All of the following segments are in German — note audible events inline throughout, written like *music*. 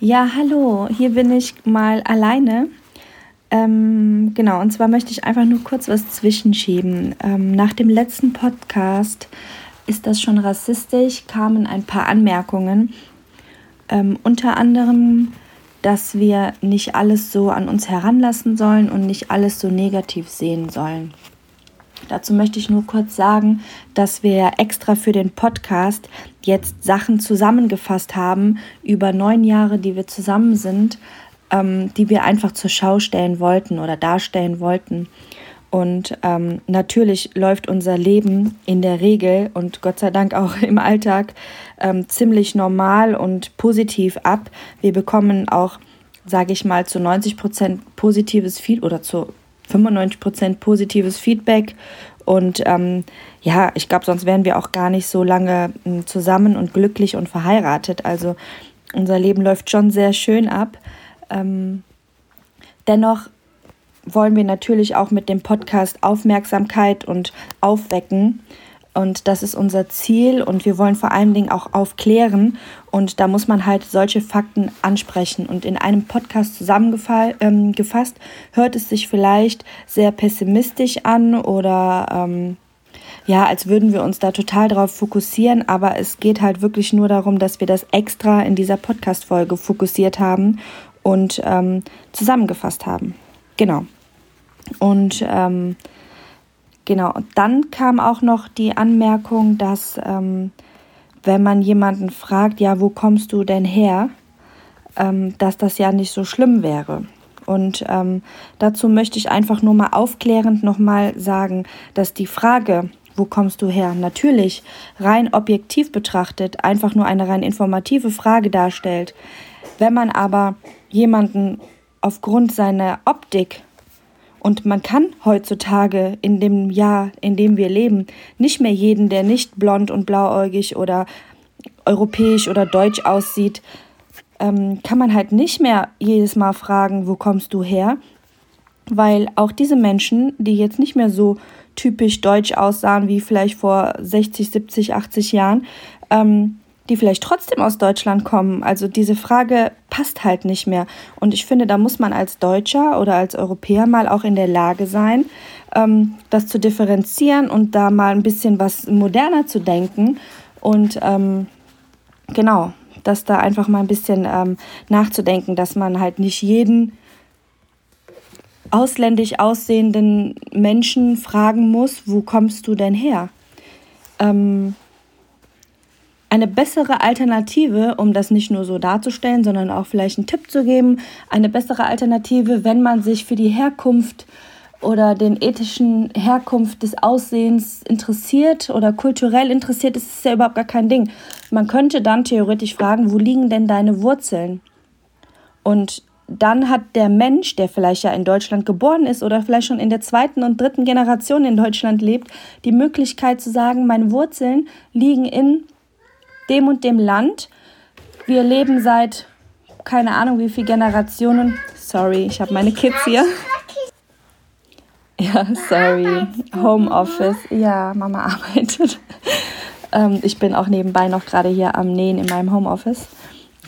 Ja, hallo, hier bin ich mal alleine. Ähm, genau, und zwar möchte ich einfach nur kurz was zwischenschieben. Ähm, nach dem letzten Podcast ist das schon rassistisch, kamen ein paar Anmerkungen. Ähm, unter anderem, dass wir nicht alles so an uns heranlassen sollen und nicht alles so negativ sehen sollen. Dazu möchte ich nur kurz sagen, dass wir extra für den Podcast jetzt Sachen zusammengefasst haben über neun Jahre, die wir zusammen sind, ähm, die wir einfach zur Schau stellen wollten oder darstellen wollten. Und ähm, natürlich läuft unser Leben in der Regel und Gott sei Dank auch *laughs* im Alltag ähm, ziemlich normal und positiv ab. Wir bekommen auch, sage ich mal, zu 90 Prozent positives Feedback oder zu 95% positives Feedback. Und ähm, ja, ich glaube, sonst wären wir auch gar nicht so lange hm, zusammen und glücklich und verheiratet. Also unser Leben läuft schon sehr schön ab. Ähm, dennoch wollen wir natürlich auch mit dem Podcast Aufmerksamkeit und Aufwecken und das ist unser Ziel und wir wollen vor allen Dingen auch aufklären. Und da muss man halt solche Fakten ansprechen. Und in einem Podcast zusammengefasst ähm, hört es sich vielleicht sehr pessimistisch an oder ähm, ja, als würden wir uns da total drauf fokussieren. Aber es geht halt wirklich nur darum, dass wir das extra in dieser Podcast-Folge fokussiert haben und ähm, zusammengefasst haben. Genau. Und ähm, Genau, und dann kam auch noch die Anmerkung, dass ähm, wenn man jemanden fragt, ja, wo kommst du denn her, ähm, dass das ja nicht so schlimm wäre. Und ähm, dazu möchte ich einfach nur mal aufklärend nochmal sagen, dass die Frage, wo kommst du her, natürlich rein objektiv betrachtet einfach nur eine rein informative Frage darstellt. Wenn man aber jemanden aufgrund seiner Optik und man kann heutzutage in dem Jahr, in dem wir leben, nicht mehr jeden, der nicht blond und blauäugig oder europäisch oder deutsch aussieht, ähm, kann man halt nicht mehr jedes Mal fragen, wo kommst du her? Weil auch diese Menschen, die jetzt nicht mehr so typisch deutsch aussahen wie vielleicht vor 60, 70, 80 Jahren, ähm, die vielleicht trotzdem aus Deutschland kommen. Also diese Frage passt halt nicht mehr. Und ich finde, da muss man als Deutscher oder als Europäer mal auch in der Lage sein, ähm, das zu differenzieren und da mal ein bisschen was moderner zu denken. Und ähm, genau, das da einfach mal ein bisschen ähm, nachzudenken, dass man halt nicht jeden ausländisch aussehenden Menschen fragen muss, wo kommst du denn her? Ähm, eine bessere Alternative, um das nicht nur so darzustellen, sondern auch vielleicht einen Tipp zu geben, eine bessere Alternative, wenn man sich für die Herkunft oder den ethischen Herkunft des Aussehens interessiert oder kulturell interessiert, ist es ja überhaupt gar kein Ding. Man könnte dann theoretisch fragen, wo liegen denn deine Wurzeln? Und dann hat der Mensch, der vielleicht ja in Deutschland geboren ist oder vielleicht schon in der zweiten und dritten Generation in Deutschland lebt, die Möglichkeit zu sagen, meine Wurzeln liegen in dem und dem Land. Wir leben seit keine Ahnung wie viele Generationen. Sorry, ich habe meine Kids hier. Ja, sorry. Homeoffice. Ja, Mama arbeitet. Ähm, ich bin auch nebenbei noch gerade hier am Nähen in meinem Homeoffice.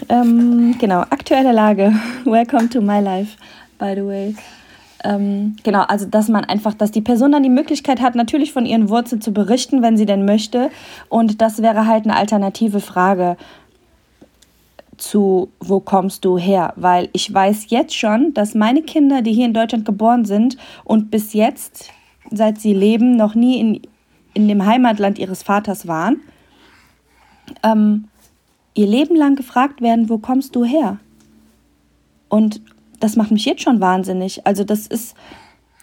Ähm, genau, aktuelle Lage. Welcome to my life, by the way. Ähm, genau, also dass man einfach, dass die Person dann die Möglichkeit hat, natürlich von ihren Wurzeln zu berichten, wenn sie denn möchte. Und das wäre halt eine alternative Frage zu, wo kommst du her? Weil ich weiß jetzt schon, dass meine Kinder, die hier in Deutschland geboren sind und bis jetzt, seit sie leben, noch nie in, in dem Heimatland ihres Vaters waren, ähm, ihr Leben lang gefragt werden, wo kommst du her? Und das macht mich jetzt schon wahnsinnig. Also das ist,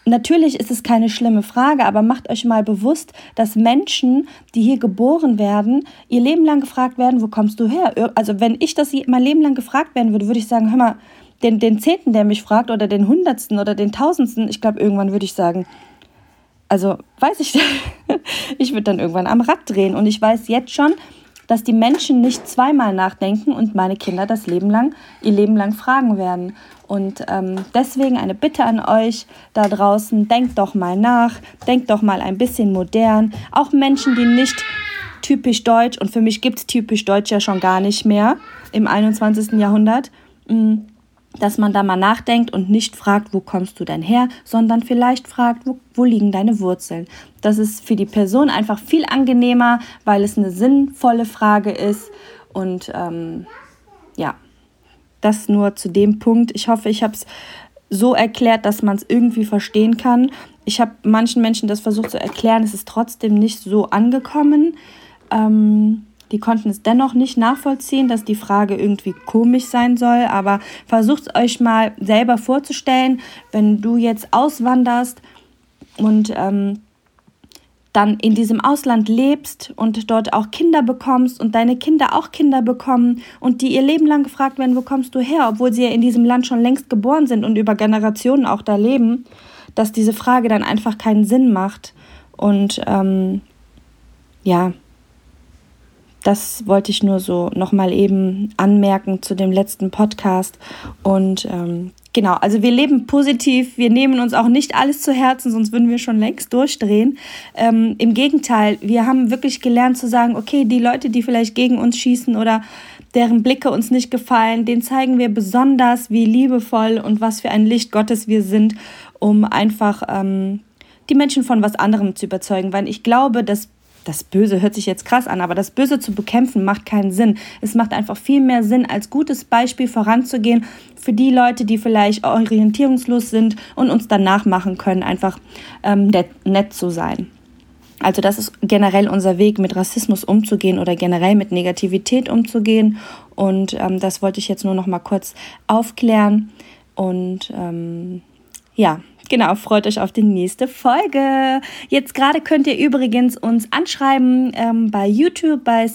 natürlich ist es keine schlimme Frage, aber macht euch mal bewusst, dass Menschen, die hier geboren werden, ihr Leben lang gefragt werden, wo kommst du her? Also wenn ich das mein Leben lang gefragt werden würde, würde ich sagen, hör mal, den, den Zehnten, der mich fragt, oder den Hundertsten oder den Tausendsten, ich glaube, irgendwann würde ich sagen, also weiß ich, *laughs* ich würde dann irgendwann am Rad drehen. Und ich weiß jetzt schon, dass die Menschen nicht zweimal nachdenken und meine Kinder das Leben lang, ihr Leben lang fragen werden. Und ähm, deswegen eine Bitte an euch da draußen, denkt doch mal nach, denkt doch mal ein bisschen modern. Auch Menschen, die nicht typisch deutsch, und für mich gibt es typisch deutsch ja schon gar nicht mehr im 21. Jahrhundert, mm, dass man da mal nachdenkt und nicht fragt, wo kommst du denn her, sondern vielleicht fragt, wo, wo liegen deine Wurzeln. Das ist für die Person einfach viel angenehmer, weil es eine sinnvolle Frage ist. Und ähm, ja, das nur zu dem Punkt. Ich hoffe, ich habe es so erklärt, dass man es irgendwie verstehen kann. Ich habe manchen Menschen das versucht zu erklären, es ist trotzdem nicht so angekommen. Ähm, die konnten es dennoch nicht nachvollziehen, dass die Frage irgendwie komisch sein soll. Aber versucht euch mal selber vorzustellen, wenn du jetzt auswanderst und ähm, dann in diesem Ausland lebst und dort auch Kinder bekommst und deine Kinder auch Kinder bekommen und die ihr Leben lang gefragt werden, wo kommst du her, obwohl sie ja in diesem Land schon längst geboren sind und über Generationen auch da leben, dass diese Frage dann einfach keinen Sinn macht. Und ähm, ja, das wollte ich nur so nochmal eben anmerken zu dem letzten Podcast. Und ähm, genau, also wir leben positiv, wir nehmen uns auch nicht alles zu Herzen, sonst würden wir schon längst durchdrehen. Ähm, Im Gegenteil, wir haben wirklich gelernt zu sagen, okay, die Leute, die vielleicht gegen uns schießen oder deren Blicke uns nicht gefallen, denen zeigen wir besonders, wie liebevoll und was für ein Licht Gottes wir sind, um einfach ähm, die Menschen von was anderem zu überzeugen. Weil ich glaube, dass das Böse hört sich jetzt krass an, aber das Böse zu bekämpfen macht keinen Sinn. Es macht einfach viel mehr Sinn, als gutes Beispiel voranzugehen für die Leute, die vielleicht orientierungslos sind und uns dann nachmachen können, einfach ähm, nett, nett zu sein. Also das ist generell unser Weg, mit Rassismus umzugehen oder generell mit Negativität umzugehen. Und ähm, das wollte ich jetzt nur noch mal kurz aufklären. Und ähm, ja, Genau, freut euch auf die nächste Folge. Jetzt gerade könnt ihr übrigens uns anschreiben ähm, bei YouTube, bei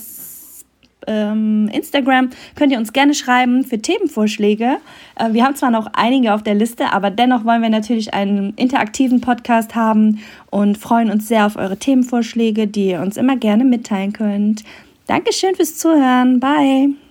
ähm, Instagram. Könnt ihr uns gerne schreiben für Themenvorschläge. Äh, wir haben zwar noch einige auf der Liste, aber dennoch wollen wir natürlich einen interaktiven Podcast haben und freuen uns sehr auf eure Themenvorschläge, die ihr uns immer gerne mitteilen könnt. Dankeschön fürs Zuhören. Bye.